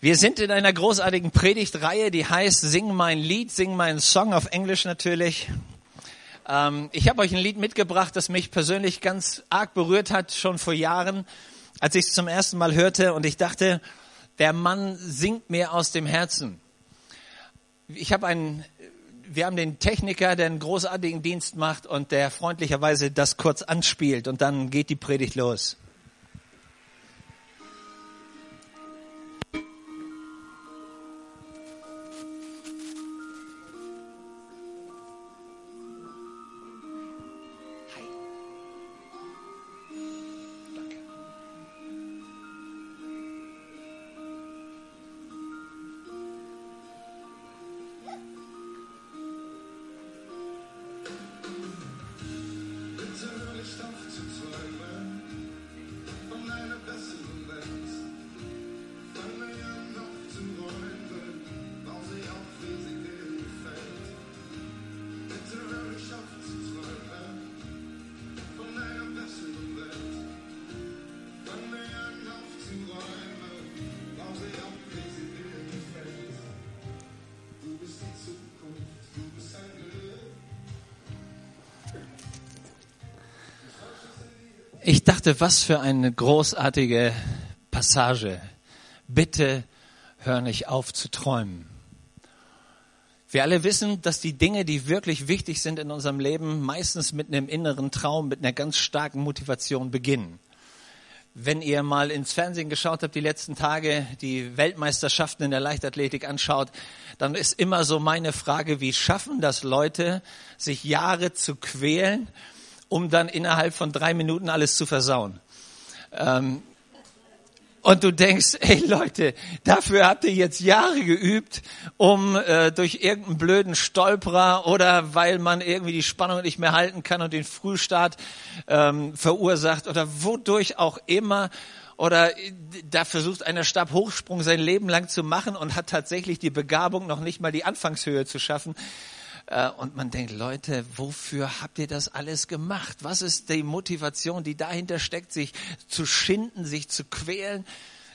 Wir sind in einer großartigen Predigtreihe, die heißt Sing mein Lied, Sing mein Song auf Englisch natürlich. Ähm, ich habe euch ein Lied mitgebracht, das mich persönlich ganz arg berührt hat, schon vor Jahren, als ich es zum ersten Mal hörte und ich dachte, der Mann singt mir aus dem Herzen. Ich habe einen, wir haben den Techniker, der einen großartigen Dienst macht und der freundlicherweise das kurz anspielt und dann geht die Predigt los. Dachte, was für eine großartige Passage. Bitte hör nicht auf zu träumen. Wir alle wissen, dass die Dinge, die wirklich wichtig sind in unserem Leben, meistens mit einem inneren Traum, mit einer ganz starken Motivation beginnen. Wenn ihr mal ins Fernsehen geschaut habt, die letzten Tage, die Weltmeisterschaften in der Leichtathletik anschaut, dann ist immer so meine Frage, wie schaffen das Leute, sich Jahre zu quälen, um dann innerhalb von drei Minuten alles zu versauen. Ähm, und du denkst, ey Leute, dafür habt ihr jetzt Jahre geübt, um äh, durch irgendeinen blöden Stolperer oder weil man irgendwie die Spannung nicht mehr halten kann und den Frühstart ähm, verursacht oder wodurch auch immer oder da versucht einer Stabhochsprung sein Leben lang zu machen und hat tatsächlich die Begabung, noch nicht mal die Anfangshöhe zu schaffen. Äh, und man denkt, Leute, wofür habt ihr das alles gemacht? Was ist die Motivation, die dahinter steckt, sich zu schinden, sich zu quälen?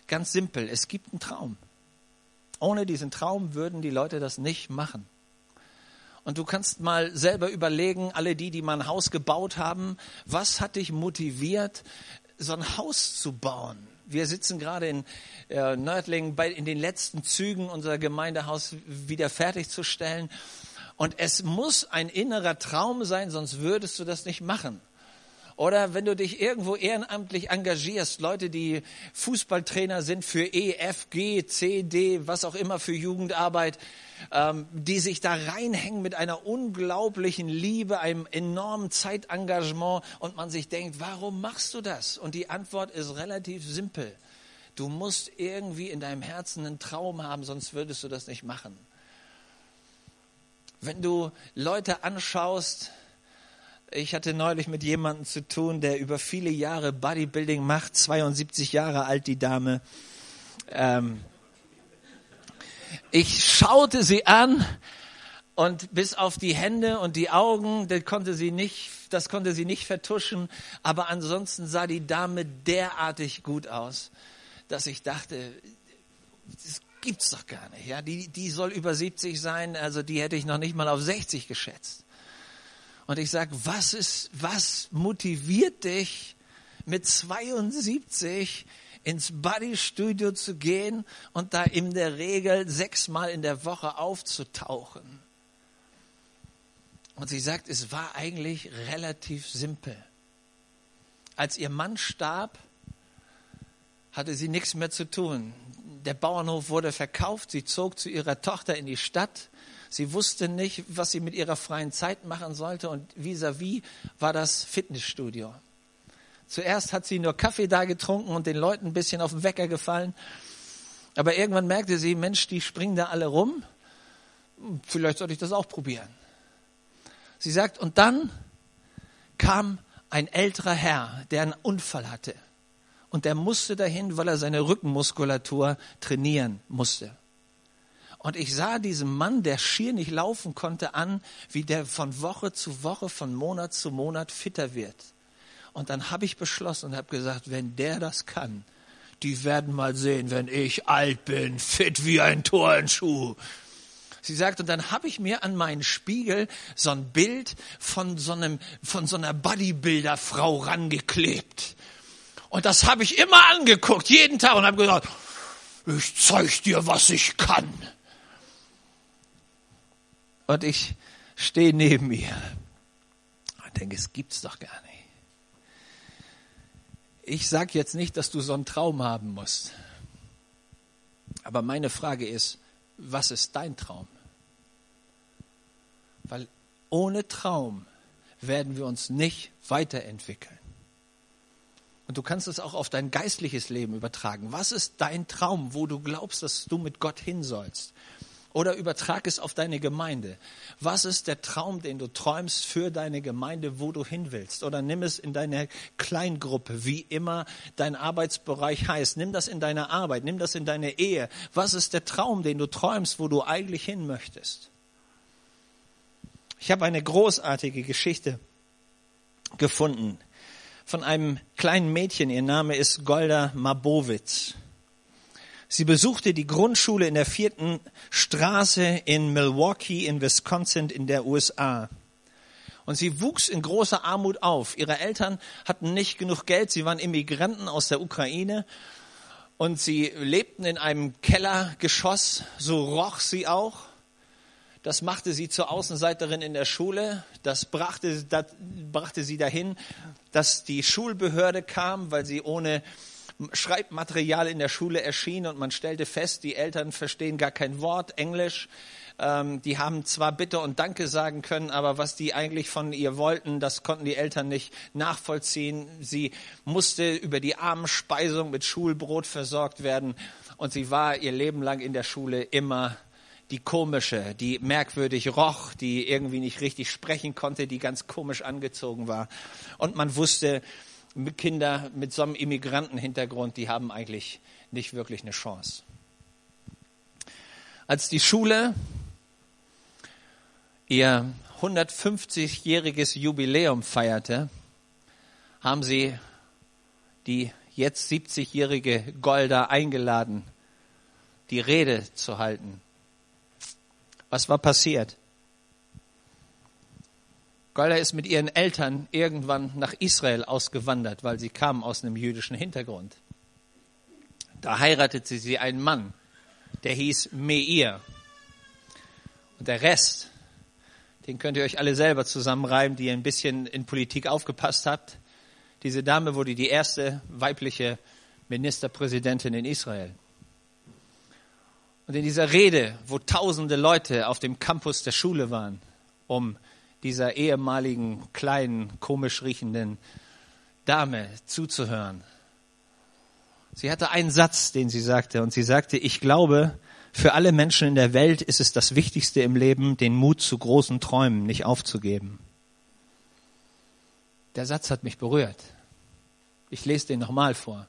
Ganz simpel, es gibt einen Traum. Ohne diesen Traum würden die Leute das nicht machen. Und du kannst mal selber überlegen, alle die, die mal ein Haus gebaut haben, was hat dich motiviert, so ein Haus zu bauen? Wir sitzen gerade in äh, Nördlingen bei, in den letzten Zügen unser Gemeindehaus wieder fertigzustellen. Und es muss ein innerer Traum sein, sonst würdest du das nicht machen. Oder wenn du dich irgendwo ehrenamtlich engagierst, Leute, die Fußballtrainer sind für E, F, G, C, D, was auch immer für Jugendarbeit, ähm, die sich da reinhängen mit einer unglaublichen Liebe, einem enormen Zeitengagement und man sich denkt, warum machst du das? Und die Antwort ist relativ simpel. Du musst irgendwie in deinem Herzen einen Traum haben, sonst würdest du das nicht machen. Wenn du Leute anschaust, ich hatte neulich mit jemandem zu tun, der über viele Jahre Bodybuilding macht, 72 Jahre alt, die Dame. Ähm, ich schaute sie an und bis auf die Hände und die Augen, das konnte sie nicht, das konnte sie nicht vertuschen. Aber ansonsten sah die Dame derartig gut aus, dass ich dachte, das gibt's doch gar nicht. Ja, die, die soll über 70 sein, also die hätte ich noch nicht mal auf 60 geschätzt. Und ich sage, was ist, was motiviert dich mit 72 ins Bodystudio zu gehen und da in der Regel sechsmal in der Woche aufzutauchen? Und sie sagt, es war eigentlich relativ simpel. Als ihr Mann starb, hatte sie nichts mehr zu tun der Bauernhof wurde verkauft, sie zog zu ihrer Tochter in die Stadt. Sie wusste nicht, was sie mit ihrer freien Zeit machen sollte und vis-à-vis -vis war das Fitnessstudio. Zuerst hat sie nur Kaffee da getrunken und den Leuten ein bisschen auf den Wecker gefallen. Aber irgendwann merkte sie, Mensch, die springen da alle rum. Vielleicht sollte ich das auch probieren. Sie sagt, und dann kam ein älterer Herr, der einen Unfall hatte und der musste dahin, weil er seine Rückenmuskulatur trainieren musste. Und ich sah diesem Mann, der schier nicht laufen konnte, an, wie der von Woche zu Woche, von Monat zu Monat fitter wird. Und dann habe ich beschlossen und habe gesagt, wenn der das kann, die werden mal sehen, wenn ich alt bin, fit wie ein Turnschuh. Sie sagt, und dann habe ich mir an meinen Spiegel so ein Bild von so, einem, von so einer Bodybuilder-Frau rangeklebt. Und das habe ich immer angeguckt, jeden Tag, und habe gesagt, ich zeig dir, was ich kann. Und ich stehe neben ihr und denke, es gibt's doch gar nicht. Ich sage jetzt nicht, dass du so einen Traum haben musst. Aber meine Frage ist, was ist dein Traum? Weil ohne Traum werden wir uns nicht weiterentwickeln. Und du kannst es auch auf dein geistliches Leben übertragen. Was ist dein Traum, wo du glaubst, dass du mit Gott hin sollst? Oder übertrag es auf deine Gemeinde. Was ist der Traum, den du träumst für deine Gemeinde, wo du hin willst? Oder nimm es in deine Kleingruppe, wie immer dein Arbeitsbereich heißt. Nimm das in deine Arbeit, nimm das in deine Ehe. Was ist der Traum, den du träumst, wo du eigentlich hin möchtest? Ich habe eine großartige Geschichte gefunden von einem kleinen Mädchen. Ihr Name ist Golda Mabowitz. Sie besuchte die Grundschule in der vierten Straße in Milwaukee in Wisconsin in der USA. Und sie wuchs in großer Armut auf. Ihre Eltern hatten nicht genug Geld. Sie waren Immigranten aus der Ukraine. Und sie lebten in einem Kellergeschoss. So roch sie auch. Das machte sie zur Außenseiterin in der Schule. Das brachte, das brachte sie dahin, dass die Schulbehörde kam, weil sie ohne Schreibmaterial in der Schule erschien und man stellte fest, die Eltern verstehen gar kein Wort Englisch. Ähm, die haben zwar Bitte und Danke sagen können, aber was die eigentlich von ihr wollten, das konnten die Eltern nicht nachvollziehen. Sie musste über die Armenspeisung mit Schulbrot versorgt werden und sie war ihr Leben lang in der Schule immer die komische, die merkwürdig roch, die irgendwie nicht richtig sprechen konnte, die ganz komisch angezogen war. Und man wusste, Kinder mit so einem Immigrantenhintergrund, die haben eigentlich nicht wirklich eine Chance. Als die Schule ihr 150-jähriges Jubiläum feierte, haben sie die jetzt 70-jährige Golda eingeladen, die Rede zu halten. Was war passiert? Golda ist mit ihren Eltern irgendwann nach Israel ausgewandert, weil sie kam aus einem jüdischen Hintergrund. Da heiratete sie einen Mann, der hieß Meir. Und der Rest, den könnt ihr euch alle selber zusammenreiben, die ein bisschen in Politik aufgepasst habt. Diese Dame wurde die erste weibliche Ministerpräsidentin in Israel. Und in dieser Rede, wo tausende Leute auf dem Campus der Schule waren, um dieser ehemaligen kleinen, komisch riechenden Dame zuzuhören. Sie hatte einen Satz, den sie sagte, und sie sagte, ich glaube, für alle Menschen in der Welt ist es das Wichtigste im Leben, den Mut zu großen Träumen nicht aufzugeben. Der Satz hat mich berührt. Ich lese den nochmal vor.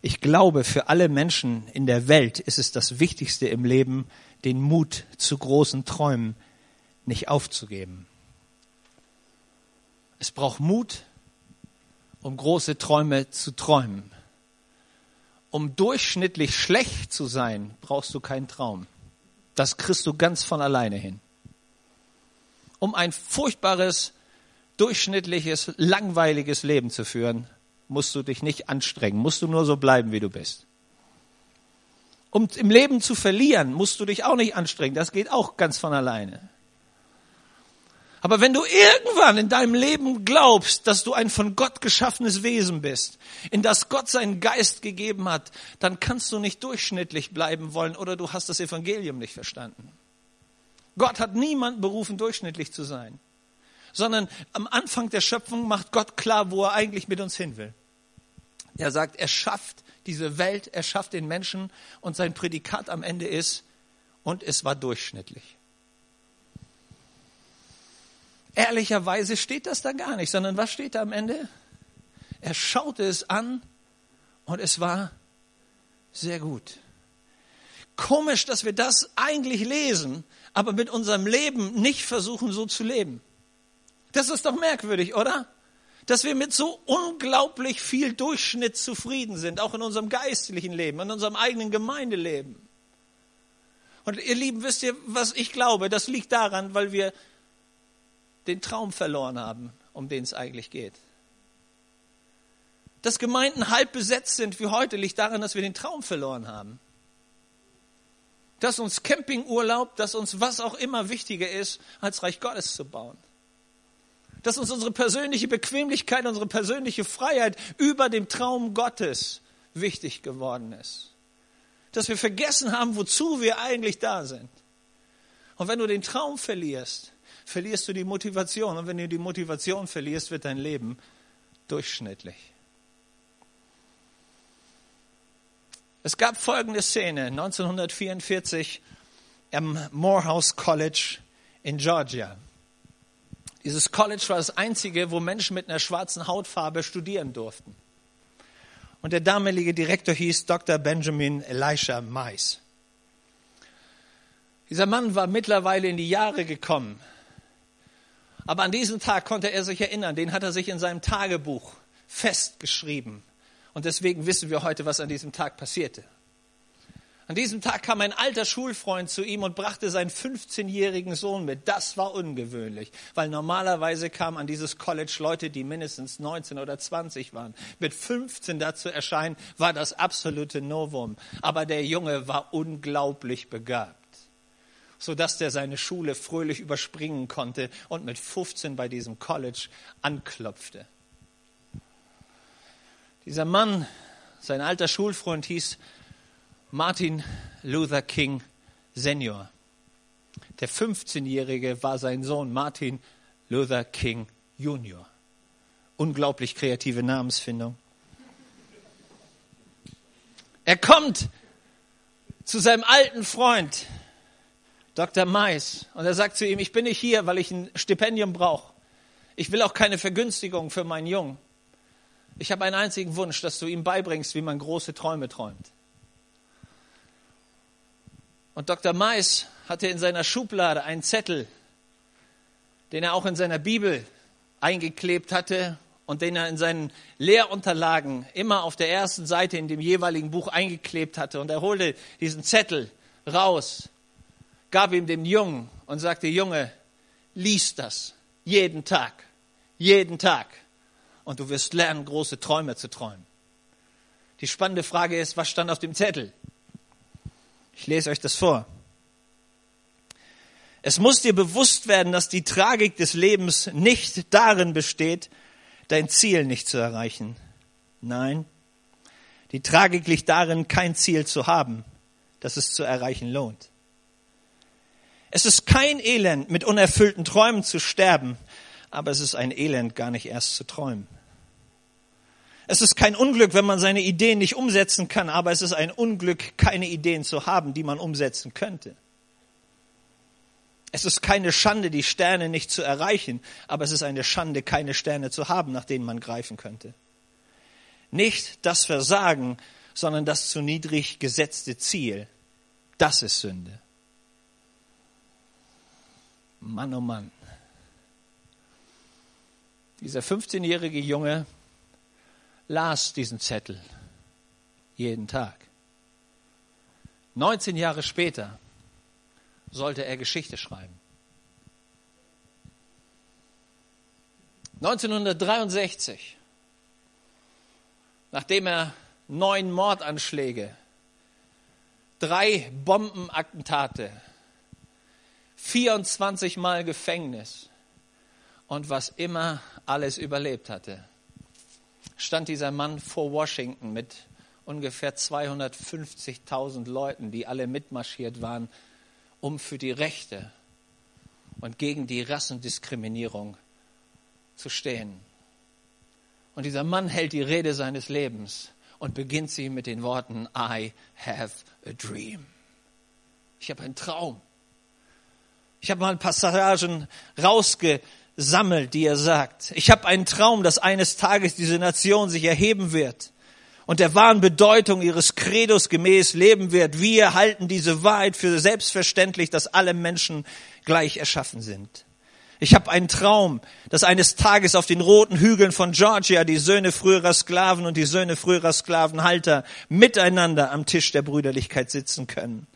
Ich glaube, für alle Menschen in der Welt ist es das Wichtigste im Leben, den Mut zu großen Träumen nicht aufzugeben. Es braucht Mut, um große Träume zu träumen. Um durchschnittlich schlecht zu sein, brauchst du keinen Traum. Das kriegst du ganz von alleine hin. Um ein furchtbares, durchschnittliches, langweiliges Leben zu führen, musst du dich nicht anstrengen, musst du nur so bleiben, wie du bist. Um im Leben zu verlieren, musst du dich auch nicht anstrengen, das geht auch ganz von alleine. Aber wenn du irgendwann in deinem Leben glaubst, dass du ein von Gott geschaffenes Wesen bist, in das Gott seinen Geist gegeben hat, dann kannst du nicht durchschnittlich bleiben wollen oder du hast das Evangelium nicht verstanden. Gott hat niemanden berufen, durchschnittlich zu sein, sondern am Anfang der Schöpfung macht Gott klar, wo er eigentlich mit uns hin will. Er sagt, er schafft diese Welt, er schafft den Menschen und sein Prädikat am Ende ist, und es war durchschnittlich. Ehrlicherweise steht das da gar nicht, sondern was steht da am Ende? Er schaute es an und es war sehr gut. Komisch, dass wir das eigentlich lesen, aber mit unserem Leben nicht versuchen, so zu leben. Das ist doch merkwürdig, oder? Dass wir mit so unglaublich viel Durchschnitt zufrieden sind, auch in unserem geistlichen Leben, in unserem eigenen Gemeindeleben. Und ihr Lieben, wisst ihr, was ich glaube? Das liegt daran, weil wir den Traum verloren haben, um den es eigentlich geht. Dass Gemeinden halb besetzt sind wie heute, liegt daran, dass wir den Traum verloren haben. Dass uns Campingurlaub, dass uns was auch immer wichtiger ist, als Reich Gottes zu bauen. Dass uns unsere persönliche Bequemlichkeit, unsere persönliche Freiheit über dem Traum Gottes wichtig geworden ist. Dass wir vergessen haben, wozu wir eigentlich da sind. Und wenn du den Traum verlierst, verlierst du die Motivation. Und wenn du die Motivation verlierst, wird dein Leben durchschnittlich. Es gab folgende Szene 1944 am Morehouse College in Georgia. Dieses College war das einzige, wo Menschen mit einer schwarzen Hautfarbe studieren durften. Und der damalige Direktor hieß Dr. Benjamin Elisha Mais. Dieser Mann war mittlerweile in die Jahre gekommen. Aber an diesem Tag konnte er sich erinnern, den hat er sich in seinem Tagebuch festgeschrieben. Und deswegen wissen wir heute, was an diesem Tag passierte. An diesem Tag kam ein alter Schulfreund zu ihm und brachte seinen 15-jährigen Sohn mit. Das war ungewöhnlich, weil normalerweise kamen an dieses College Leute, die mindestens 19 oder 20 waren. Mit 15 dazu erscheinen, war das absolute Novum. Aber der Junge war unglaublich begabt sodass der seine Schule fröhlich überspringen konnte und mit 15 bei diesem College anklopfte. Dieser Mann, sein alter Schulfreund hieß Martin Luther King Senior. Der 15-Jährige war sein Sohn Martin Luther King Junior. Unglaublich kreative Namensfindung. Er kommt zu seinem alten Freund, Dr. Mais, und er sagt zu ihm, ich bin nicht hier, weil ich ein Stipendium brauche. Ich will auch keine Vergünstigung für meinen Jungen. Ich habe einen einzigen Wunsch, dass du ihm beibringst, wie man große Träume träumt. Und Dr. Mais hatte in seiner Schublade einen Zettel, den er auch in seiner Bibel eingeklebt hatte und den er in seinen Lehrunterlagen immer auf der ersten Seite in dem jeweiligen Buch eingeklebt hatte. Und er holte diesen Zettel raus, gab ihm dem Jungen und sagte, Junge, lies das jeden Tag, jeden Tag und du wirst lernen, große Träume zu träumen. Die spannende Frage ist, was stand auf dem Zettel? Ich lese euch das vor. Es muss dir bewusst werden, dass die Tragik des Lebens nicht darin besteht, dein Ziel nicht zu erreichen. Nein, die Tragik liegt darin, kein Ziel zu haben, das es zu erreichen lohnt. Es ist kein Elend, mit unerfüllten Träumen zu sterben, aber es ist ein Elend, gar nicht erst zu träumen. Es ist kein Unglück, wenn man seine Ideen nicht umsetzen kann, aber es ist ein Unglück, keine Ideen zu haben, die man umsetzen könnte. Es ist keine Schande, die Sterne nicht zu erreichen, aber es ist eine Schande, keine Sterne zu haben, nach denen man greifen könnte. Nicht das Versagen, sondern das zu niedrig gesetzte Ziel, das ist Sünde. Mann, oh Mann. Dieser 15-jährige Junge las diesen Zettel jeden Tag. 19 Jahre später sollte er Geschichte schreiben. 1963, nachdem er neun Mordanschläge, drei Bombenattentate, 24 Mal Gefängnis und was immer alles überlebt hatte, stand dieser Mann vor Washington mit ungefähr 250.000 Leuten, die alle mitmarschiert waren, um für die Rechte und gegen die Rassendiskriminierung zu stehen. Und dieser Mann hält die Rede seines Lebens und beginnt sie mit den Worten, I have a dream. Ich habe einen Traum. Ich habe mal Passagen rausge sammelt, die er sagt. Ich habe einen Traum, dass eines Tages diese Nation sich erheben wird und der wahren Bedeutung ihres Credos gemäß leben wird. Wir halten diese Wahrheit für selbstverständlich, dass alle Menschen gleich erschaffen sind. Ich habe einen Traum, dass eines Tages auf den roten Hügeln von Georgia die Söhne früherer Sklaven und die Söhne früherer Sklavenhalter miteinander am Tisch der Brüderlichkeit sitzen können.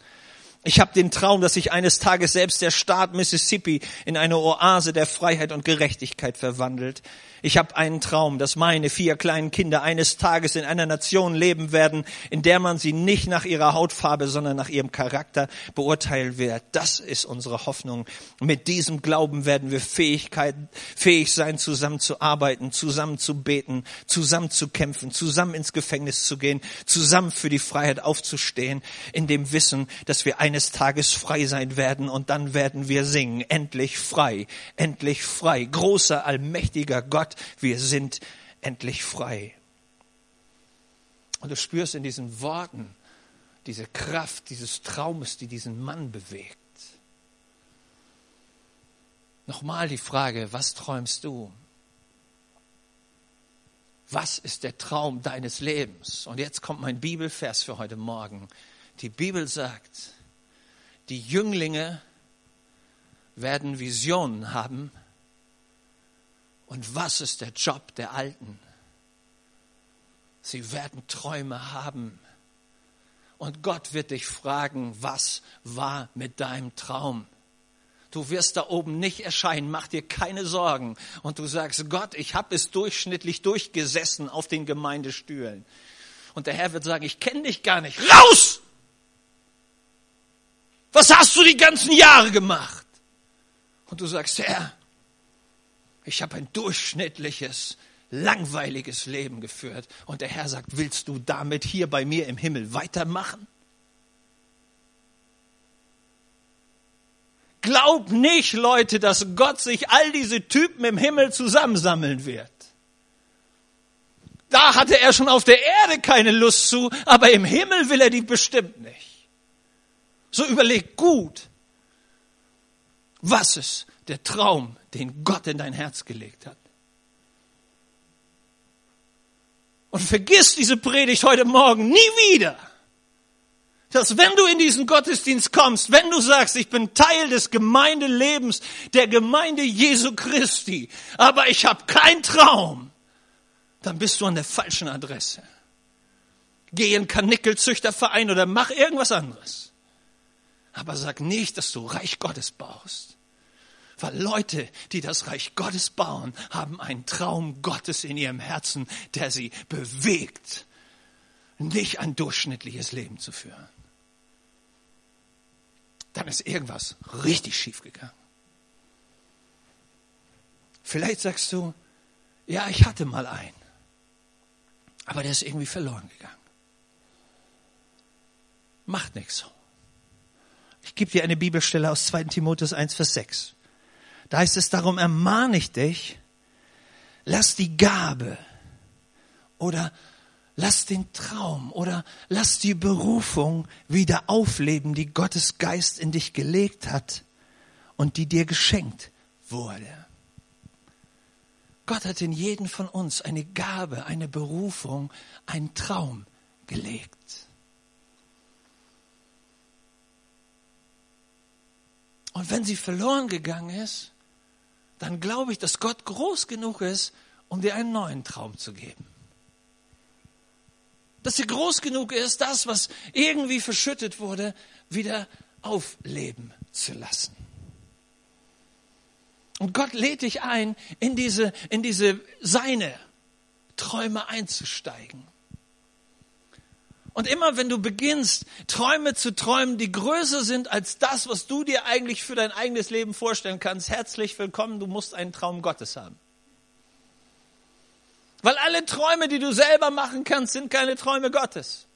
Ich habe den Traum, dass sich eines Tages selbst der Staat Mississippi in eine Oase der Freiheit und Gerechtigkeit verwandelt. Ich habe einen Traum, dass meine vier kleinen Kinder eines Tages in einer Nation leben werden, in der man sie nicht nach ihrer Hautfarbe, sondern nach ihrem Charakter beurteilen wird. Das ist unsere Hoffnung. Mit diesem Glauben werden wir Fähigkeit, fähig sein, zusammen zu arbeiten, zusammen zu beten, zusammen zu kämpfen, zusammen ins Gefängnis zu gehen, zusammen für die Freiheit aufzustehen, in dem Wissen, dass wir eines Tages frei sein werden und dann werden wir singen. Endlich frei, endlich frei. Großer, allmächtiger Gott, wir sind endlich frei. Und du spürst in diesen Worten diese Kraft dieses Traumes, die diesen Mann bewegt. Nochmal die Frage, was träumst du? Was ist der Traum deines Lebens? Und jetzt kommt mein Bibelvers für heute Morgen. Die Bibel sagt, die Jünglinge werden Visionen haben und was ist der Job der Alten? Sie werden Träume haben. Und Gott wird dich fragen, was war mit deinem Traum? Du wirst da oben nicht erscheinen, mach dir keine Sorgen. Und du sagst, Gott, ich habe es durchschnittlich durchgesessen auf den Gemeindestühlen. Und der Herr wird sagen, ich kenne dich gar nicht. Raus! Was hast du die ganzen Jahre gemacht? Und du sagst, Herr, ich habe ein durchschnittliches, langweiliges Leben geführt. Und der Herr sagt, willst du damit hier bei mir im Himmel weitermachen? Glaub nicht, Leute, dass Gott sich all diese Typen im Himmel zusammensammeln wird. Da hatte er schon auf der Erde keine Lust zu, aber im Himmel will er die bestimmt nicht. So überleg gut, was ist der Traum den Gott in dein Herz gelegt hat. Und vergiss diese Predigt heute Morgen nie wieder, dass wenn du in diesen Gottesdienst kommst, wenn du sagst, ich bin Teil des Gemeindelebens der Gemeinde Jesu Christi, aber ich habe keinen Traum, dann bist du an der falschen Adresse. Geh in Kanickelzüchterverein oder mach irgendwas anderes. Aber sag nicht, dass du Reich Gottes baust. Weil Leute, die das Reich Gottes bauen, haben einen Traum Gottes in ihrem Herzen, der sie bewegt, nicht ein durchschnittliches Leben zu führen. Dann ist irgendwas richtig schief gegangen. Vielleicht sagst du, ja, ich hatte mal einen, aber der ist irgendwie verloren gegangen. Macht nichts. Ich gebe dir eine Bibelstelle aus 2 Timotheus 1, Vers 6. Da heißt es, darum ermahne ich dich, lass die Gabe oder lass den Traum oder lass die Berufung wieder aufleben, die Gottes Geist in dich gelegt hat und die dir geschenkt wurde. Gott hat in jeden von uns eine Gabe, eine Berufung, einen Traum gelegt. Und wenn sie verloren gegangen ist, dann glaube ich, dass Gott groß genug ist, um dir einen neuen Traum zu geben. Dass er groß genug ist, das, was irgendwie verschüttet wurde, wieder aufleben zu lassen. Und Gott lädt dich ein, in diese, in diese seine Träume einzusteigen. Und immer wenn du beginnst, Träume zu träumen, die größer sind als das, was du dir eigentlich für dein eigenes Leben vorstellen kannst, herzlich willkommen, du musst einen Traum Gottes haben. Weil alle Träume, die du selber machen kannst, sind keine Träume Gottes.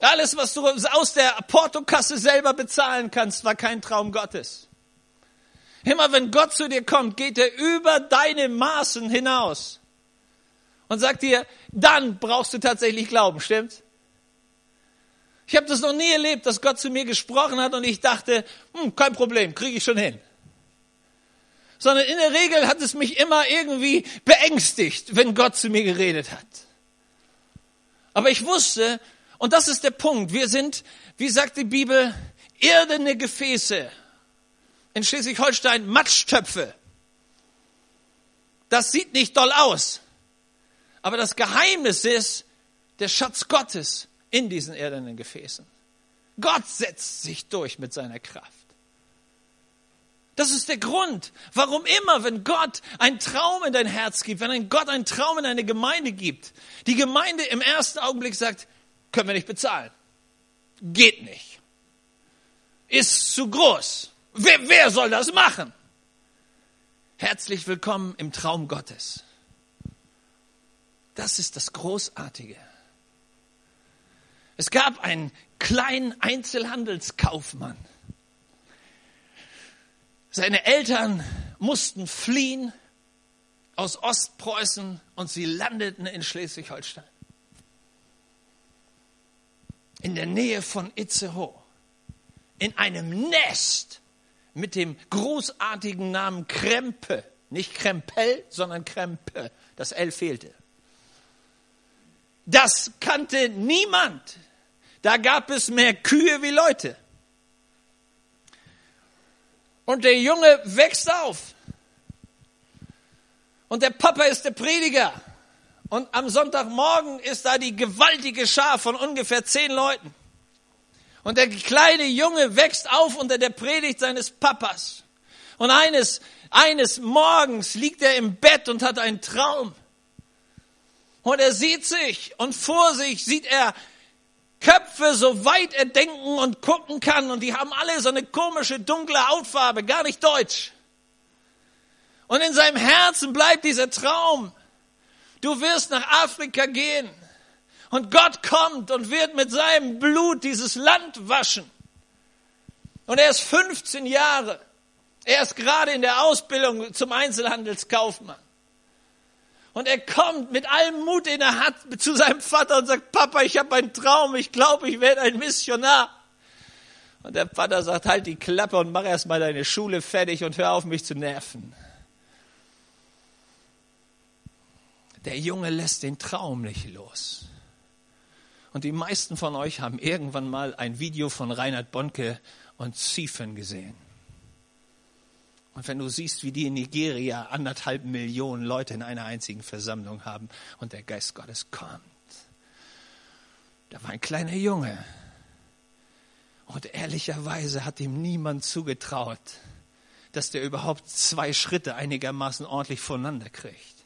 Alles, was du aus der Portokasse selber bezahlen kannst, war kein Traum Gottes. Immer wenn Gott zu dir kommt, geht er über deine Maßen hinaus und sagt dir, dann brauchst du tatsächlich Glauben, stimmt's? Ich habe das noch nie erlebt, dass Gott zu mir gesprochen hat und ich dachte, hm, kein Problem, kriege ich schon hin. Sondern in der Regel hat es mich immer irgendwie beängstigt, wenn Gott zu mir geredet hat. Aber ich wusste, und das ist der Punkt, wir sind, wie sagt die Bibel, irdene Gefäße in Schleswig-Holstein Matschtöpfe. Das sieht nicht doll aus. Aber das Geheimnis ist der Schatz Gottes in diesen erdenen Gefäßen. Gott setzt sich durch mit seiner Kraft. Das ist der Grund, warum immer, wenn Gott einen Traum in dein Herz gibt, wenn ein Gott einen Traum in eine Gemeinde gibt, die Gemeinde im ersten Augenblick sagt, können wir nicht bezahlen. Geht nicht. Ist zu groß. Wer, wer soll das machen? Herzlich willkommen im Traum Gottes. Das ist das Großartige. Es gab einen kleinen Einzelhandelskaufmann. Seine Eltern mussten fliehen aus Ostpreußen und sie landeten in Schleswig-Holstein. In der Nähe von Itzehoe. In einem Nest mit dem großartigen Namen Krempe. Nicht Krempel, sondern Krempe. Das L fehlte. Das kannte niemand. Da gab es mehr Kühe wie Leute. Und der Junge wächst auf. Und der Papa ist der Prediger. Und am Sonntagmorgen ist da die gewaltige Schar von ungefähr zehn Leuten. Und der kleine Junge wächst auf unter der Predigt seines Papas. Und eines, eines Morgens liegt er im Bett und hat einen Traum. Und er sieht sich und vor sich sieht er Köpfe, so weit er denken und gucken kann. Und die haben alle so eine komische dunkle Hautfarbe, gar nicht deutsch. Und in seinem Herzen bleibt dieser Traum. Du wirst nach Afrika gehen. Und Gott kommt und wird mit seinem Blut dieses Land waschen. Und er ist 15 Jahre. Er ist gerade in der Ausbildung zum Einzelhandelskaufmann. Und er kommt mit allem Mut, den er hat, zu seinem Vater und sagt, Papa, ich habe einen Traum, ich glaube, ich werde ein Missionar. Und der Vater sagt, halt die Klappe und mach erst mal deine Schule fertig und hör auf, mich zu nerven. Der Junge lässt den Traum nicht los. Und die meisten von euch haben irgendwann mal ein Video von Reinhard Bonke und Ziefen gesehen. Und wenn du siehst, wie die in Nigeria anderthalb Millionen Leute in einer einzigen Versammlung haben und der Geist Gottes kommt. Da war ein kleiner Junge. Und ehrlicherweise hat ihm niemand zugetraut, dass der überhaupt zwei Schritte einigermaßen ordentlich voneinander kriegt.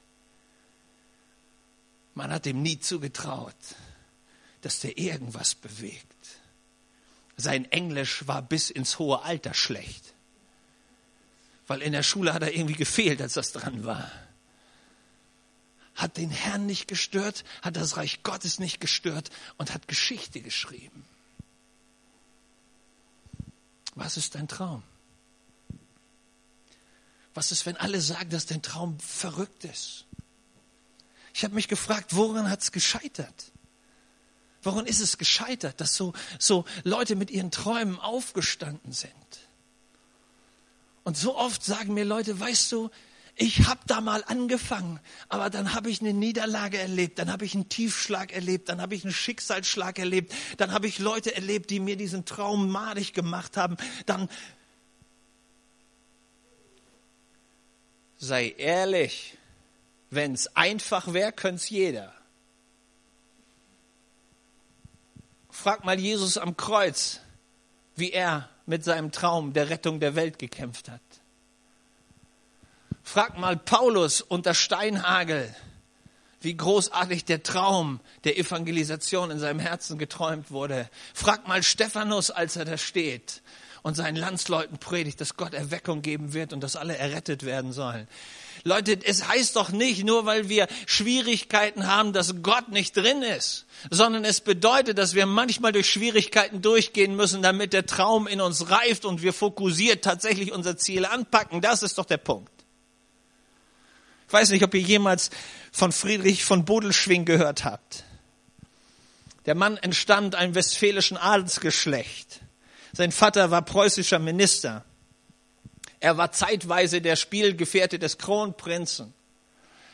Man hat ihm nie zugetraut, dass der irgendwas bewegt. Sein Englisch war bis ins hohe Alter schlecht. Weil in der Schule hat er irgendwie gefehlt, als das dran war. Hat den Herrn nicht gestört, hat das Reich Gottes nicht gestört und hat Geschichte geschrieben. Was ist dein Traum? Was ist, wenn alle sagen, dass dein Traum verrückt ist? Ich habe mich gefragt, woran hat es gescheitert? Woran ist es gescheitert, dass so, so Leute mit ihren Träumen aufgestanden sind? Und so oft sagen mir Leute, weißt du, ich habe da mal angefangen, aber dann habe ich eine Niederlage erlebt, dann habe ich einen Tiefschlag erlebt, dann habe ich einen Schicksalsschlag erlebt, dann habe ich Leute erlebt, die mir diesen Traum madig gemacht haben. Dann sei ehrlich, wenn es einfach wäre, könnte es jeder. Frag mal Jesus am Kreuz, wie er mit seinem Traum der Rettung der Welt gekämpft hat. Frag mal Paulus unter Steinhagel, wie großartig der Traum der Evangelisation in seinem Herzen geträumt wurde. Frag mal Stephanus, als er da steht und seinen Landsleuten predigt, dass Gott Erweckung geben wird und dass alle errettet werden sollen. Leute, es heißt doch nicht nur, weil wir Schwierigkeiten haben, dass Gott nicht drin ist, sondern es bedeutet, dass wir manchmal durch Schwierigkeiten durchgehen müssen, damit der Traum in uns reift und wir fokussiert tatsächlich unser Ziel anpacken. Das ist doch der Punkt. Ich weiß nicht, ob ihr jemals von Friedrich von Bodelschwing gehört habt. Der Mann entstammt einem westfälischen Adelsgeschlecht. Sein Vater war preußischer Minister. Er war zeitweise der Spielgefährte des Kronprinzen.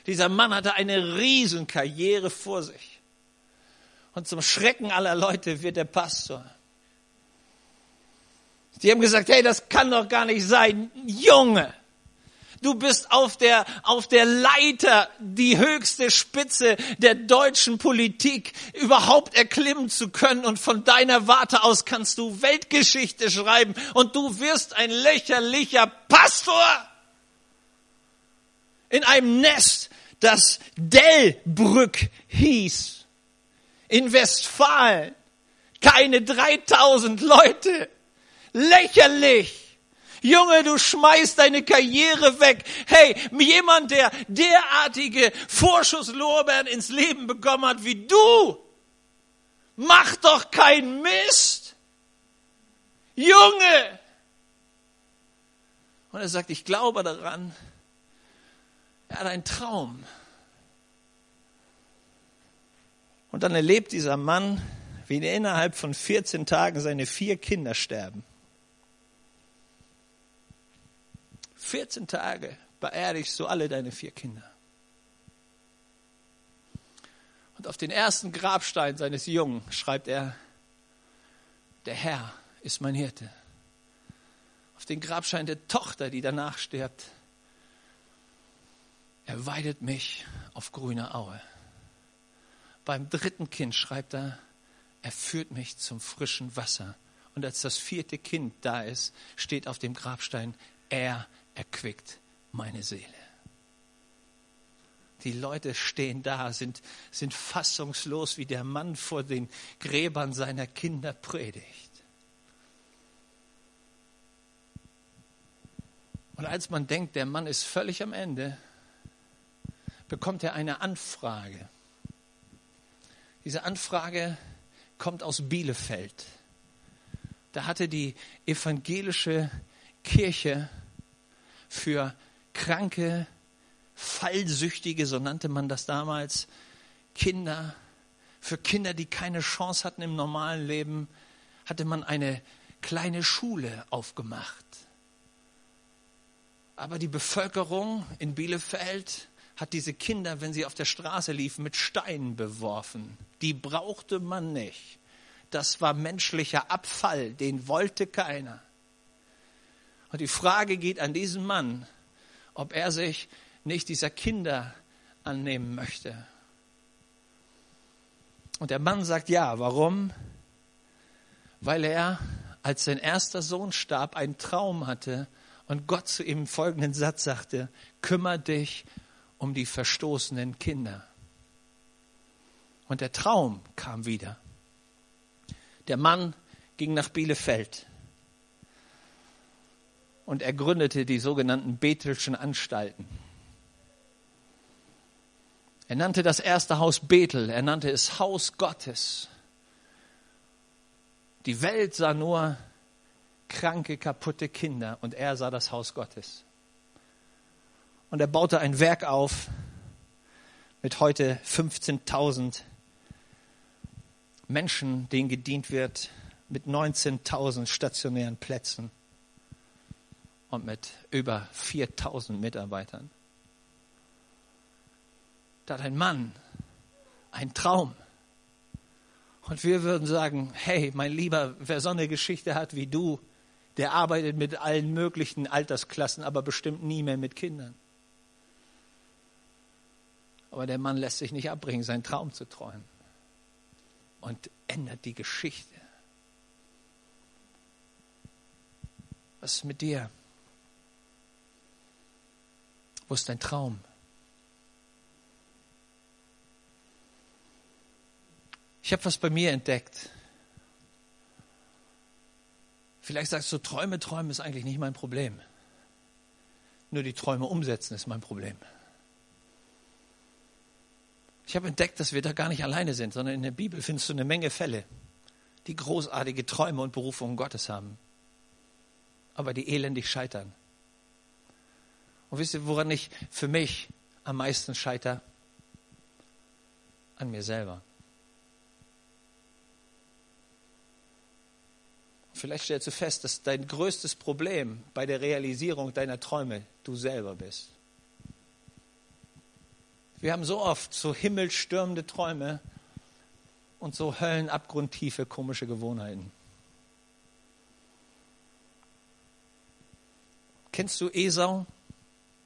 Dieser Mann hatte eine Riesenkarriere vor sich. Und zum Schrecken aller Leute wird er Pastor. Die haben gesagt, hey, das kann doch gar nicht sein. Junge, du bist auf der, auf der Leiter, die höchste Spitze der deutschen Politik überhaupt erklimmen zu können und von deiner Warte aus kannst du Weltgeschichte schreiben und du wirst ein lächerlicher Pastor in einem Nest, das Dellbrück hieß, in Westfalen. Keine 3000 Leute. Lächerlich. Junge, du schmeißt deine Karriere weg. Hey, jemand, der derartige Vorschusslorbeeren ins Leben bekommen hat wie du, mach doch keinen Mist. Junge! Und er sagt, ich glaube daran. Er hat einen Traum. Und dann erlebt dieser Mann, wie innerhalb von 14 Tagen seine vier Kinder sterben. 14 Tage beerdigst du alle deine vier Kinder. Und auf den ersten Grabstein seines Jungen schreibt er, der Herr ist mein Hirte. Auf den Grabstein der Tochter, die danach stirbt, er weidet mich auf grüner Aue. Beim dritten Kind schreibt er, er führt mich zum frischen Wasser. Und als das vierte Kind da ist, steht auf dem Grabstein, er erquickt meine Seele. Die Leute stehen da, sind, sind fassungslos, wie der Mann vor den Gräbern seiner Kinder predigt. Und als man denkt, der Mann ist völlig am Ende, bekommt er eine Anfrage. Diese Anfrage kommt aus Bielefeld. Da hatte die evangelische Kirche für kranke, fallsüchtige, so nannte man das damals, Kinder, für Kinder, die keine Chance hatten im normalen Leben, hatte man eine kleine Schule aufgemacht. Aber die Bevölkerung in Bielefeld hat diese Kinder, wenn sie auf der Straße liefen, mit Steinen beworfen. Die brauchte man nicht. Das war menschlicher Abfall, den wollte keiner. Und die Frage geht an diesen Mann, ob er sich nicht dieser Kinder annehmen möchte. Und der Mann sagt ja. Warum? Weil er, als sein erster Sohn starb, einen Traum hatte und Gott zu ihm folgenden Satz sagte, kümmere dich um die verstoßenen Kinder. Und der Traum kam wieder. Der Mann ging nach Bielefeld und er gründete die sogenannten Bethelschen Anstalten. Er nannte das erste Haus Bethel, er nannte es Haus Gottes. Die Welt sah nur kranke, kaputte Kinder und er sah das Haus Gottes. Und er baute ein Werk auf mit heute 15.000 Menschen, denen gedient wird, mit 19.000 stationären Plätzen und mit über 4000 Mitarbeitern. Da hat ein Mann ein Traum. Und wir würden sagen, hey, mein Lieber, wer so eine Geschichte hat wie du, der arbeitet mit allen möglichen Altersklassen, aber bestimmt nie mehr mit Kindern. Aber der Mann lässt sich nicht abbringen, seinen Traum zu träumen. Und ändert die Geschichte. Was ist mit dir? Wo ist dein Traum? Ich habe was bei mir entdeckt. Vielleicht sagst du, Träume träumen ist eigentlich nicht mein Problem. Nur die Träume umsetzen ist mein Problem. Ich habe entdeckt, dass wir da gar nicht alleine sind, sondern in der Bibel findest du eine Menge Fälle, die großartige Träume und Berufungen Gottes haben, aber die elendig scheitern. Und wisst ihr, woran ich für mich am meisten scheitere? An mir selber. Vielleicht stellst du fest, dass dein größtes Problem bei der Realisierung deiner Träume du selber bist. Wir haben so oft so himmelstürmende Träume und so höllenabgrundtiefe komische Gewohnheiten. Kennst du Esau?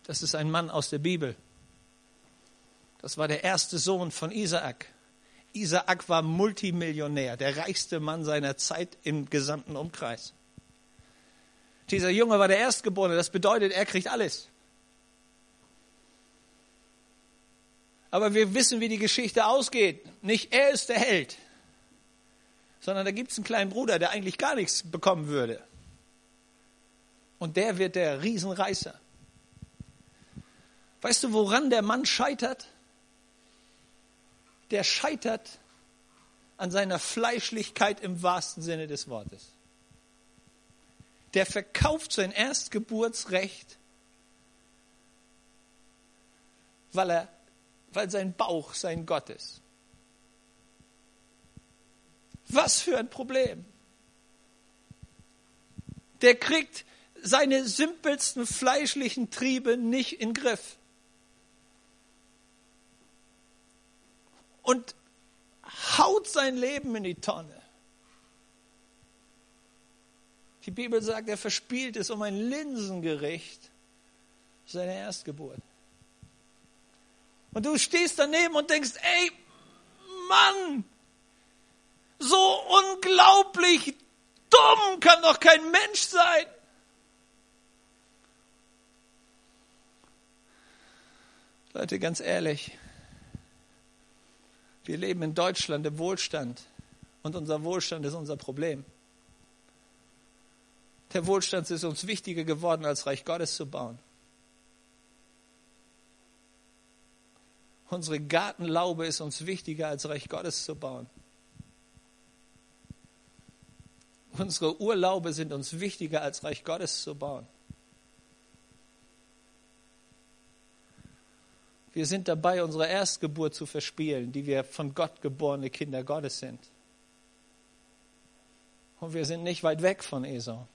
Das ist ein Mann aus der Bibel. Das war der erste Sohn von Isaak. Isaak war Multimillionär, der reichste Mann seiner Zeit im gesamten Umkreis. Dieser Junge war der Erstgeborene, das bedeutet, er kriegt alles. Aber wir wissen, wie die Geschichte ausgeht. Nicht er ist der Held, sondern da gibt es einen kleinen Bruder, der eigentlich gar nichts bekommen würde. Und der wird der Riesenreißer. Weißt du, woran der Mann scheitert? Der scheitert an seiner Fleischlichkeit im wahrsten Sinne des Wortes. Der verkauft sein Erstgeburtsrecht, weil, er, weil sein Bauch sein Gott ist. Was für ein Problem. Der kriegt seine simpelsten fleischlichen Triebe nicht in den Griff. Und haut sein Leben in die Tonne. Die Bibel sagt, er verspielt es um ein Linsengericht seine Erstgeburt. Und du stehst daneben und denkst, ey, Mann, so unglaublich dumm kann doch kein Mensch sein. Leute, ganz ehrlich, wir leben in Deutschland im Wohlstand und unser Wohlstand ist unser Problem. Der Wohlstand ist uns wichtiger geworden, als Reich Gottes zu bauen. Unsere Gartenlaube ist uns wichtiger, als Reich Gottes zu bauen. Unsere Urlaube sind uns wichtiger, als Reich Gottes zu bauen. Wir sind dabei, unsere Erstgeburt zu verspielen, die wir von Gott geborene Kinder Gottes sind. Und wir sind nicht weit weg von Esau.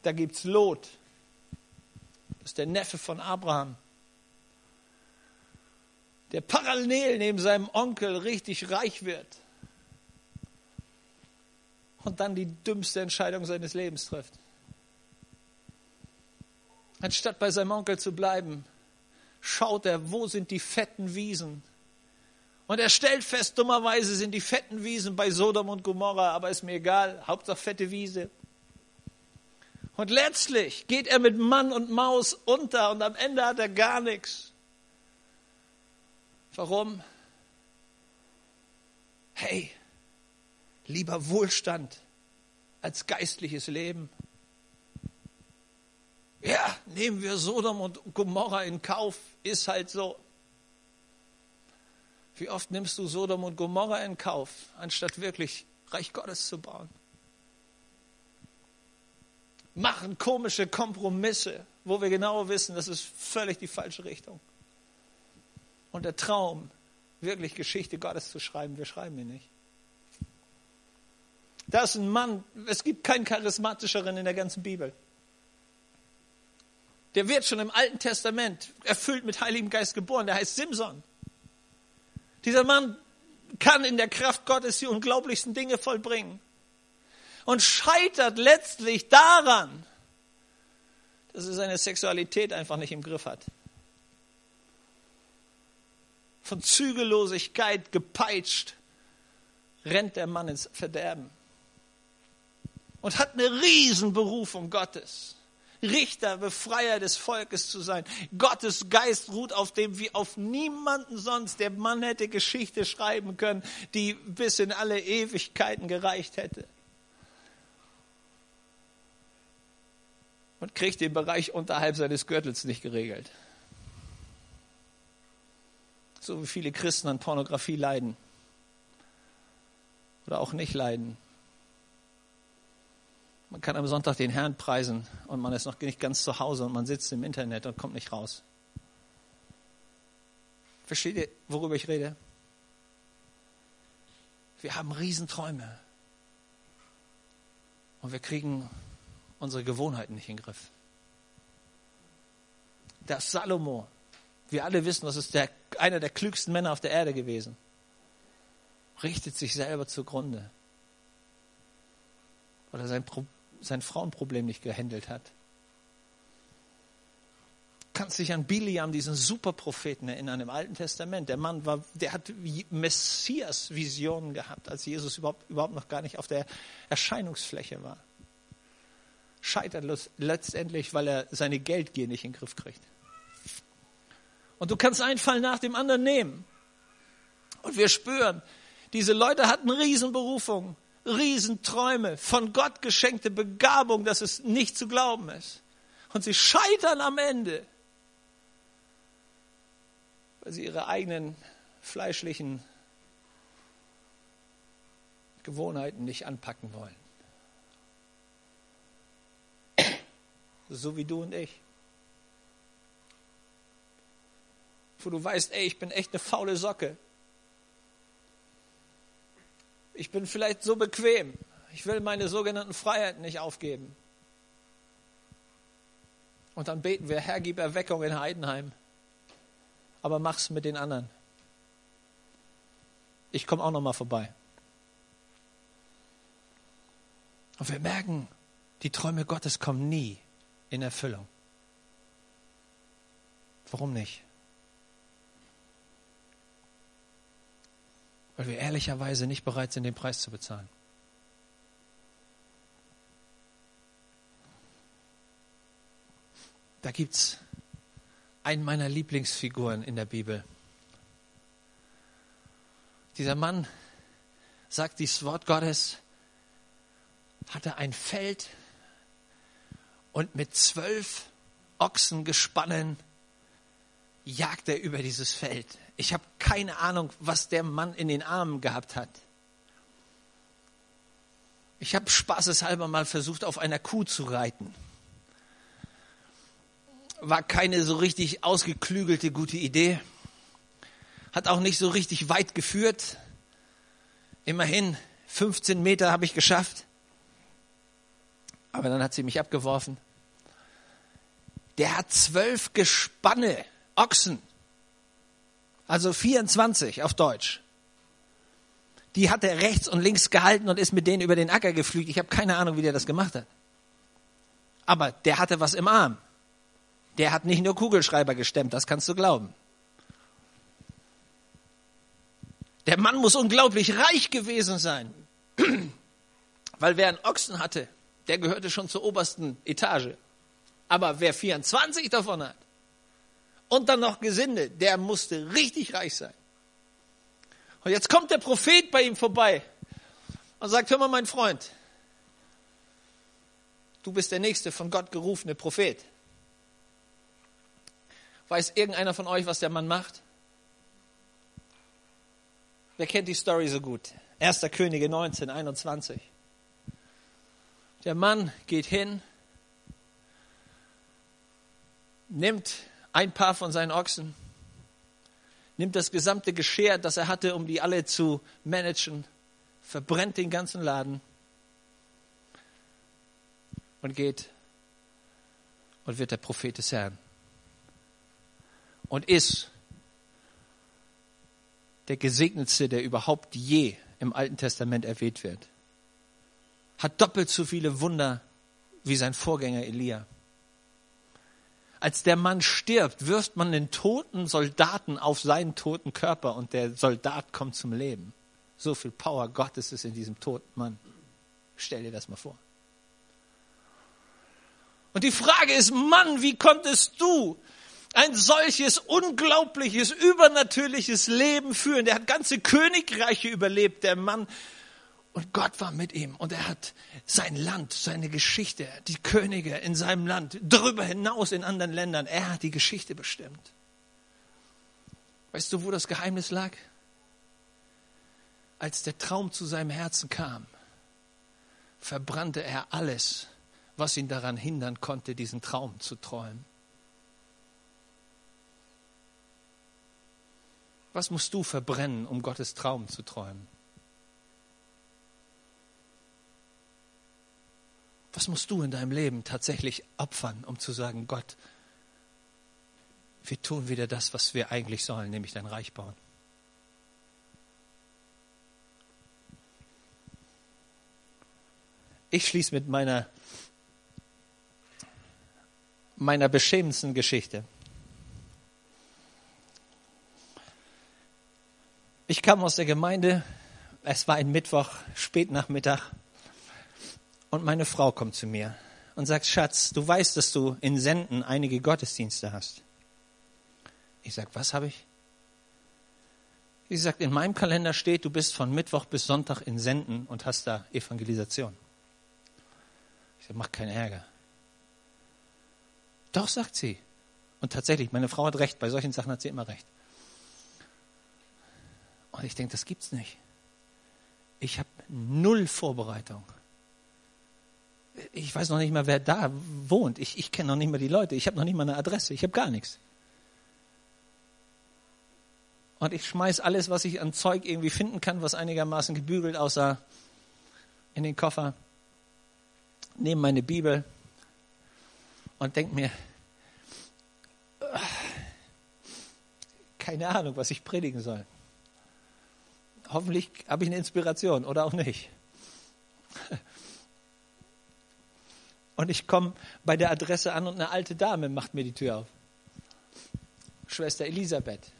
Da gibt es Lot. Das ist der Neffe von Abraham. Der parallel neben seinem Onkel richtig reich wird. Und dann die dümmste Entscheidung seines Lebens trifft. Anstatt bei seinem Onkel zu bleiben, schaut er, wo sind die fetten Wiesen. Und er stellt fest, dummerweise sind die fetten Wiesen bei Sodom und Gomorra, aber ist mir egal, Hauptsache fette Wiese. Und letztlich geht er mit Mann und Maus unter und am Ende hat er gar nichts. Warum? Hey, lieber Wohlstand als geistliches Leben. Ja, nehmen wir Sodom und Gomorra in Kauf, ist halt so. Wie oft nimmst du Sodom und Gomorra in Kauf, anstatt wirklich Reich Gottes zu bauen? Machen komische Kompromisse, wo wir genau wissen, das ist völlig die falsche Richtung. Und der Traum, wirklich Geschichte Gottes zu schreiben, wir schreiben ihn nicht. Da ist ein Mann, es gibt keinen charismatischeren in der ganzen Bibel. Der wird schon im Alten Testament erfüllt mit Heiligem Geist geboren. Der heißt Simson. Dieser Mann kann in der Kraft Gottes die unglaublichsten Dinge vollbringen. Und scheitert letztlich daran, dass er seine Sexualität einfach nicht im Griff hat. Von Zügellosigkeit gepeitscht, rennt der Mann ins Verderben. Und hat eine Riesenberufung Gottes. Richter, Befreier des Volkes zu sein. Gottes Geist ruht auf dem wie auf niemanden sonst. Der Mann hätte Geschichte schreiben können, die bis in alle Ewigkeiten gereicht hätte. Und kriegt den Bereich unterhalb seines Gürtels nicht geregelt. So wie viele Christen an Pornografie leiden. Oder auch nicht leiden. Man kann am Sonntag den Herrn preisen und man ist noch nicht ganz zu Hause und man sitzt im Internet und kommt nicht raus. Versteht ihr, worüber ich rede? Wir haben Riesenträume. Und wir kriegen unsere Gewohnheiten nicht in den Griff. Der Salomo, wir alle wissen, das ist der, einer der klügsten Männer auf der Erde gewesen, richtet sich selber zugrunde. Weil er sein Problem sein Frauenproblem nicht gehandelt hat. Kannst dich an Biliam, diesen Superpropheten erinnern im Alten Testament. Der Mann war, der hat Messias-Visionen gehabt, als Jesus überhaupt, überhaupt noch gar nicht auf der Erscheinungsfläche war. Scheitert letztendlich, weil er seine Geldgier nicht in den Griff kriegt. Und du kannst einen Fall nach dem anderen nehmen. Und wir spüren, diese Leute hatten Riesenberufung, Riesenträume, von Gott geschenkte Begabung, dass es nicht zu glauben ist. Und sie scheitern am Ende, weil sie ihre eigenen fleischlichen Gewohnheiten nicht anpacken wollen. So wie du und ich. Wo du weißt, ey, ich bin echt eine faule Socke. Ich bin vielleicht so bequem. Ich will meine sogenannten Freiheiten nicht aufgeben. Und dann beten wir, Herr, gib Erweckung in Heidenheim. Aber mach's mit den anderen. Ich komme auch noch mal vorbei. Und wir merken, die Träume Gottes kommen nie in Erfüllung. Warum nicht? Weil wir ehrlicherweise nicht bereit sind, den Preis zu bezahlen. Da gibt es einen meiner Lieblingsfiguren in der Bibel. Dieser Mann sagt dieses Wort Gottes, hatte ein Feld und mit zwölf Ochsen gespannen jagt er über dieses Feld. Ich habe keine Ahnung, was der Mann in den Armen gehabt hat. Ich habe spaßeshalber mal versucht, auf einer Kuh zu reiten. War keine so richtig ausgeklügelte gute Idee. Hat auch nicht so richtig weit geführt. Immerhin 15 Meter habe ich geschafft. Aber dann hat sie mich abgeworfen. Der hat zwölf Gespanne Ochsen, also 24 auf Deutsch. Die hat er rechts und links gehalten und ist mit denen über den Acker geflügt. Ich habe keine Ahnung, wie der das gemacht hat. Aber der hatte was im Arm. Der hat nicht nur Kugelschreiber gestemmt, das kannst du glauben. Der Mann muss unglaublich reich gewesen sein. Weil wer einen Ochsen hatte, der gehörte schon zur obersten Etage. Aber wer 24 davon hat, und dann noch Gesinde, der musste richtig reich sein. Und jetzt kommt der Prophet bei ihm vorbei und sagt, hör mal, mein Freund, du bist der nächste von Gott gerufene Prophet. Weiß irgendeiner von euch, was der Mann macht? Wer kennt die Story so gut? 1. Könige 19, 21. Der Mann geht hin, nimmt ein paar von seinen Ochsen, nimmt das gesamte Geschirr, das er hatte, um die alle zu managen, verbrennt den ganzen Laden und geht und wird der Prophet des Herrn. Und ist der gesegnetste, der überhaupt je im Alten Testament erwähnt wird. Hat doppelt so viele Wunder wie sein Vorgänger Elia. Als der Mann stirbt, wirft man den toten Soldaten auf seinen toten Körper und der Soldat kommt zum Leben. So viel Power Gottes ist in diesem toten Mann. Stell dir das mal vor. Und die Frage ist, Mann, wie konntest du ein solches unglaubliches, übernatürliches Leben führen? Der hat ganze Königreiche überlebt, der Mann und Gott war mit ihm und er hat sein Land, seine Geschichte, die Könige in seinem Land, darüber hinaus in anderen Ländern, er hat die Geschichte bestimmt. Weißt du, wo das Geheimnis lag? Als der Traum zu seinem Herzen kam, verbrannte er alles, was ihn daran hindern konnte, diesen Traum zu träumen. Was musst du verbrennen, um Gottes Traum zu träumen? Was musst du in deinem Leben tatsächlich opfern, um zu sagen, Gott, wir tun wieder das, was wir eigentlich sollen, nämlich dein Reich bauen? Ich schließe mit meiner, meiner beschämendsten Geschichte. Ich kam aus der Gemeinde, es war ein Mittwoch, Spätnachmittag, und meine Frau kommt zu mir und sagt, Schatz, du weißt, dass du in Senden einige Gottesdienste hast. Ich sag, was habe ich? Wie gesagt, in meinem Kalender steht, du bist von Mittwoch bis Sonntag in Senden und hast da Evangelisation. Ich sage, mach keinen Ärger. Doch, sagt sie. Und tatsächlich, meine Frau hat recht, bei solchen Sachen hat sie immer recht. Und ich denke, das gibt's nicht. Ich habe null Vorbereitung. Ich weiß noch nicht mal, wer da wohnt. Ich, ich kenne noch nicht mal die Leute. Ich habe noch nicht mal eine Adresse. Ich habe gar nichts. Und ich schmeiß alles, was ich an Zeug irgendwie finden kann, was einigermaßen gebügelt aussah, in den Koffer, nehme meine Bibel und denke mir, keine Ahnung, was ich predigen soll. Hoffentlich habe ich eine Inspiration oder auch nicht. Und ich komme bei der Adresse an und eine alte Dame macht mir die Tür auf. Schwester Elisabeth.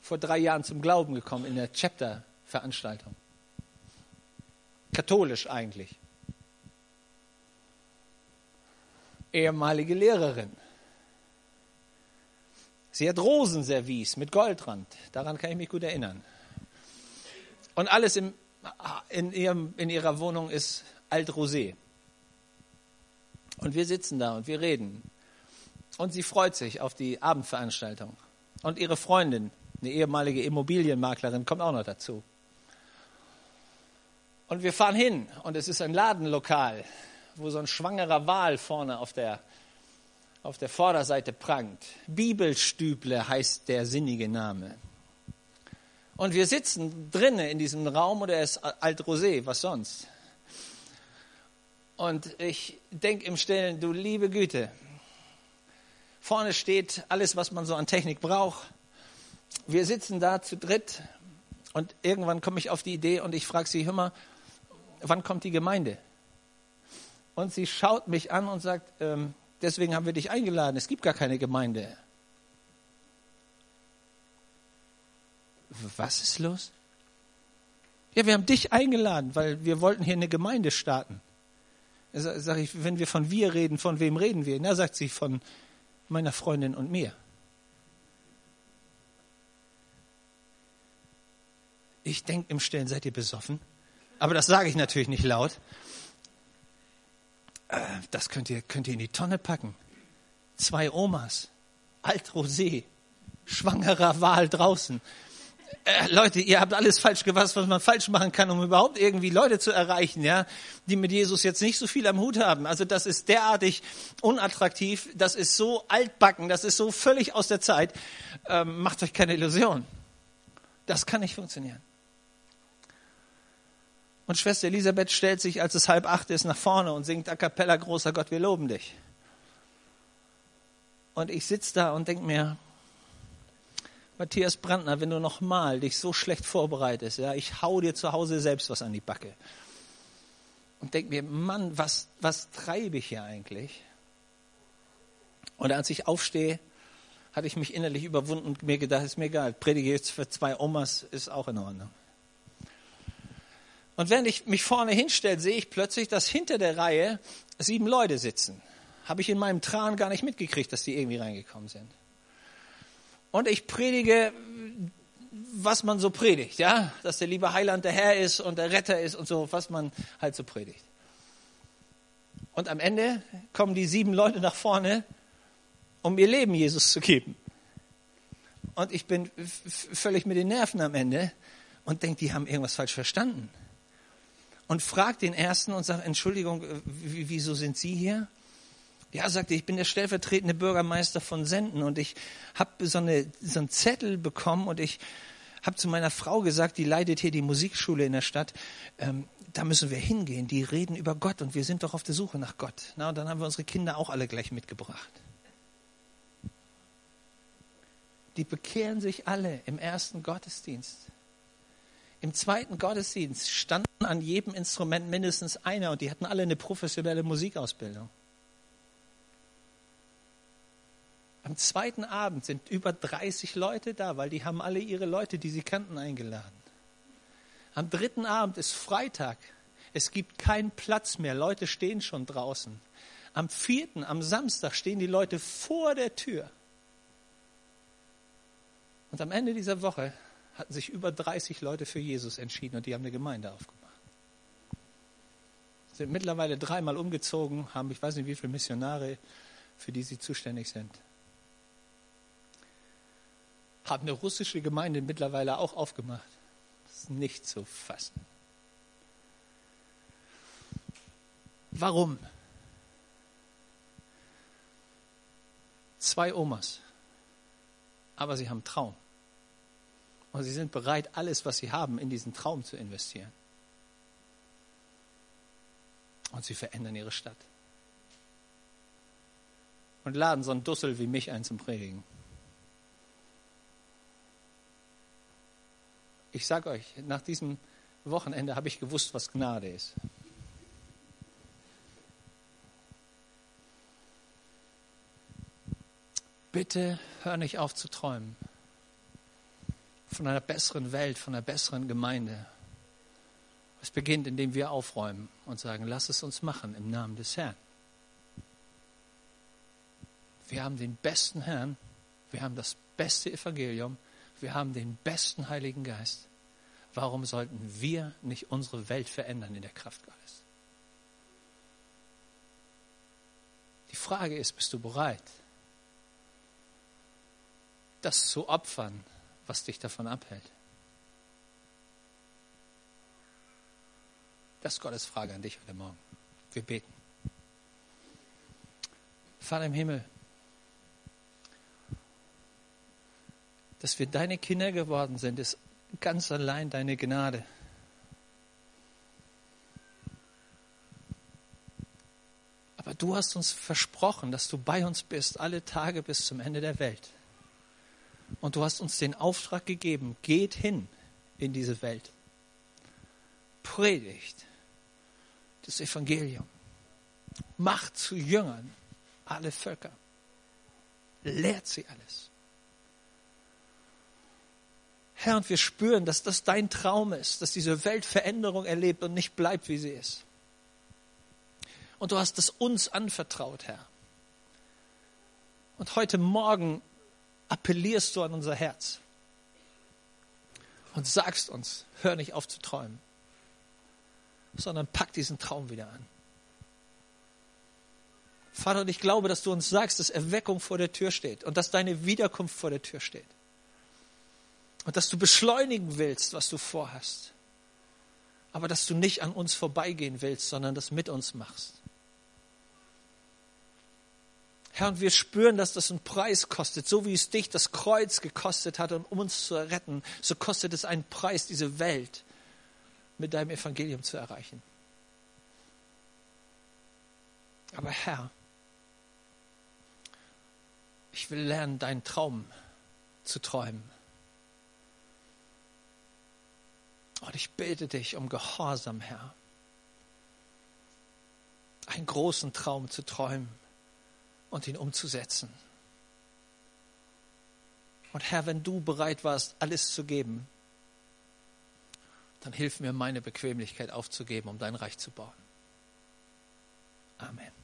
Vor drei Jahren zum Glauben gekommen in der Chapter-Veranstaltung. Katholisch eigentlich. Ehemalige Lehrerin. Sie hat Rosenservice mit Goldrand. Daran kann ich mich gut erinnern. Und alles im, in, ihrem, in ihrer Wohnung ist Alt-Rosé. Und wir sitzen da und wir reden. Und sie freut sich auf die Abendveranstaltung. Und ihre Freundin, eine ehemalige Immobilienmaklerin, kommt auch noch dazu. Und wir fahren hin und es ist ein Ladenlokal, wo so ein schwangerer Wal vorne auf der auf der Vorderseite prangt. Bibelstüble heißt der sinnige Name. Und wir sitzen drinnen in diesem Raum und er ist alt-rosé, was sonst. Und ich denke im Stillen, du liebe Güte, vorne steht alles, was man so an Technik braucht. Wir sitzen da zu dritt und irgendwann komme ich auf die Idee und ich frage sie, hör mal, wann kommt die Gemeinde? Und sie schaut mich an und sagt, ähm, deswegen haben wir dich eingeladen. Es gibt gar keine Gemeinde. Was ist los? Ja, wir haben dich eingeladen, weil wir wollten hier eine Gemeinde starten. Sag ich, wenn wir von wir reden, von wem reden wir? Na, sagt sie, von meiner Freundin und mir. Ich denke im Stillen, seid ihr besoffen? Aber das sage ich natürlich nicht laut. Äh, das könnt ihr, könnt ihr in die Tonne packen. Zwei Omas, Alt-Rosé, schwangerer Wahl draußen. Äh, Leute, ihr habt alles falsch gewasst, was man falsch machen kann, um überhaupt irgendwie Leute zu erreichen, ja, die mit Jesus jetzt nicht so viel am Hut haben. Also das ist derartig unattraktiv, das ist so altbacken, das ist so völlig aus der Zeit. Ähm, macht euch keine Illusion. Das kann nicht funktionieren. Und Schwester Elisabeth stellt sich, als es halb acht ist, nach vorne und singt a cappella, großer Gott, wir loben dich. Und ich sitze da und denke mir, Matthias Brandner, wenn du nochmal dich so schlecht vorbereitest, ja, ich hau dir zu Hause selbst was an die Backe. Und denke mir, Mann, was, was treibe ich hier eigentlich? Und als ich aufstehe, hatte ich mich innerlich überwunden und mir gedacht, ist mir egal, predige jetzt für zwei Omas, ist auch in Ordnung. Und wenn ich mich vorne hinstelle, sehe ich plötzlich, dass hinter der Reihe sieben Leute sitzen. Habe ich in meinem Tran gar nicht mitgekriegt, dass die irgendwie reingekommen sind. Und ich predige, was man so predigt, ja, dass der liebe Heiland der Herr ist und der Retter ist und so, was man halt so predigt. Und am Ende kommen die sieben Leute nach vorne, um ihr Leben Jesus zu geben. Und ich bin völlig mit den Nerven am Ende und denke, die haben irgendwas falsch verstanden und fragt den ersten und sagt, Entschuldigung, äh, wieso sind Sie hier? Ja, sagte ich bin der stellvertretende Bürgermeister von Senden und ich habe so, eine, so einen Zettel bekommen und ich habe zu meiner Frau gesagt, die leitet hier die Musikschule in der Stadt, ähm, da müssen wir hingehen, die reden über Gott und wir sind doch auf der Suche nach Gott. Na, und dann haben wir unsere Kinder auch alle gleich mitgebracht. Die bekehren sich alle im ersten Gottesdienst. Im zweiten Gottesdienst standen an jedem Instrument mindestens einer und die hatten alle eine professionelle Musikausbildung. Am zweiten Abend sind über 30 Leute da, weil die haben alle ihre Leute, die sie kannten, eingeladen. Am dritten Abend ist Freitag. Es gibt keinen Platz mehr. Leute stehen schon draußen. Am vierten, am Samstag stehen die Leute vor der Tür. Und am Ende dieser Woche hatten sich über 30 Leute für Jesus entschieden und die haben eine Gemeinde aufgemacht. Sind mittlerweile dreimal umgezogen, haben ich weiß nicht wie viele Missionare, für die sie zuständig sind. Haben eine russische Gemeinde mittlerweile auch aufgemacht. Das ist nicht zu fassen. Warum? Zwei Omas, aber sie haben Traum. Und sie sind bereit, alles, was sie haben, in diesen Traum zu investieren. Und sie verändern ihre Stadt. Und laden so einen Dussel wie mich ein zum Predigen. Ich sage euch, nach diesem Wochenende habe ich gewusst, was Gnade ist. Bitte hör nicht auf zu träumen von einer besseren Welt, von einer besseren Gemeinde. Es beginnt, indem wir aufräumen und sagen, lass es uns machen im Namen des Herrn. Wir haben den besten Herrn, wir haben das beste Evangelium, wir haben den besten Heiligen Geist. Warum sollten wir nicht unsere Welt verändern in der Kraft Gottes? Die Frage ist, bist du bereit, das zu opfern, was dich davon abhält? Das ist Gottes Frage an dich heute Morgen. Wir beten. Vater im Himmel, dass wir deine Kinder geworden sind, ist ganz allein deine Gnade. Aber du hast uns versprochen, dass du bei uns bist, alle Tage bis zum Ende der Welt. Und du hast uns den Auftrag gegeben, geht hin in diese Welt. Predigt das Evangelium. Macht zu Jüngern alle Völker. Lehrt sie alles. Herr, und wir spüren, dass das dein Traum ist, dass diese Welt Veränderung erlebt und nicht bleibt, wie sie ist. Und du hast es uns anvertraut, Herr. Und heute Morgen appellierst du an unser Herz und sagst uns, hör nicht auf zu träumen, sondern pack diesen Traum wieder an. Vater, und ich glaube, dass du uns sagst, dass Erweckung vor der Tür steht und dass deine Wiederkunft vor der Tür steht. Und dass du beschleunigen willst, was du vorhast. Aber dass du nicht an uns vorbeigehen willst, sondern das mit uns machst. Herr, und wir spüren, dass das einen Preis kostet. So wie es dich das Kreuz gekostet hat, um uns zu retten, so kostet es einen Preis, diese Welt mit deinem Evangelium zu erreichen. Aber Herr, ich will lernen, deinen Traum zu träumen. Und ich bete dich um Gehorsam, Herr. Einen großen Traum zu träumen und ihn umzusetzen. Und Herr, wenn du bereit warst, alles zu geben, dann hilf mir, meine Bequemlichkeit aufzugeben, um dein Reich zu bauen. Amen.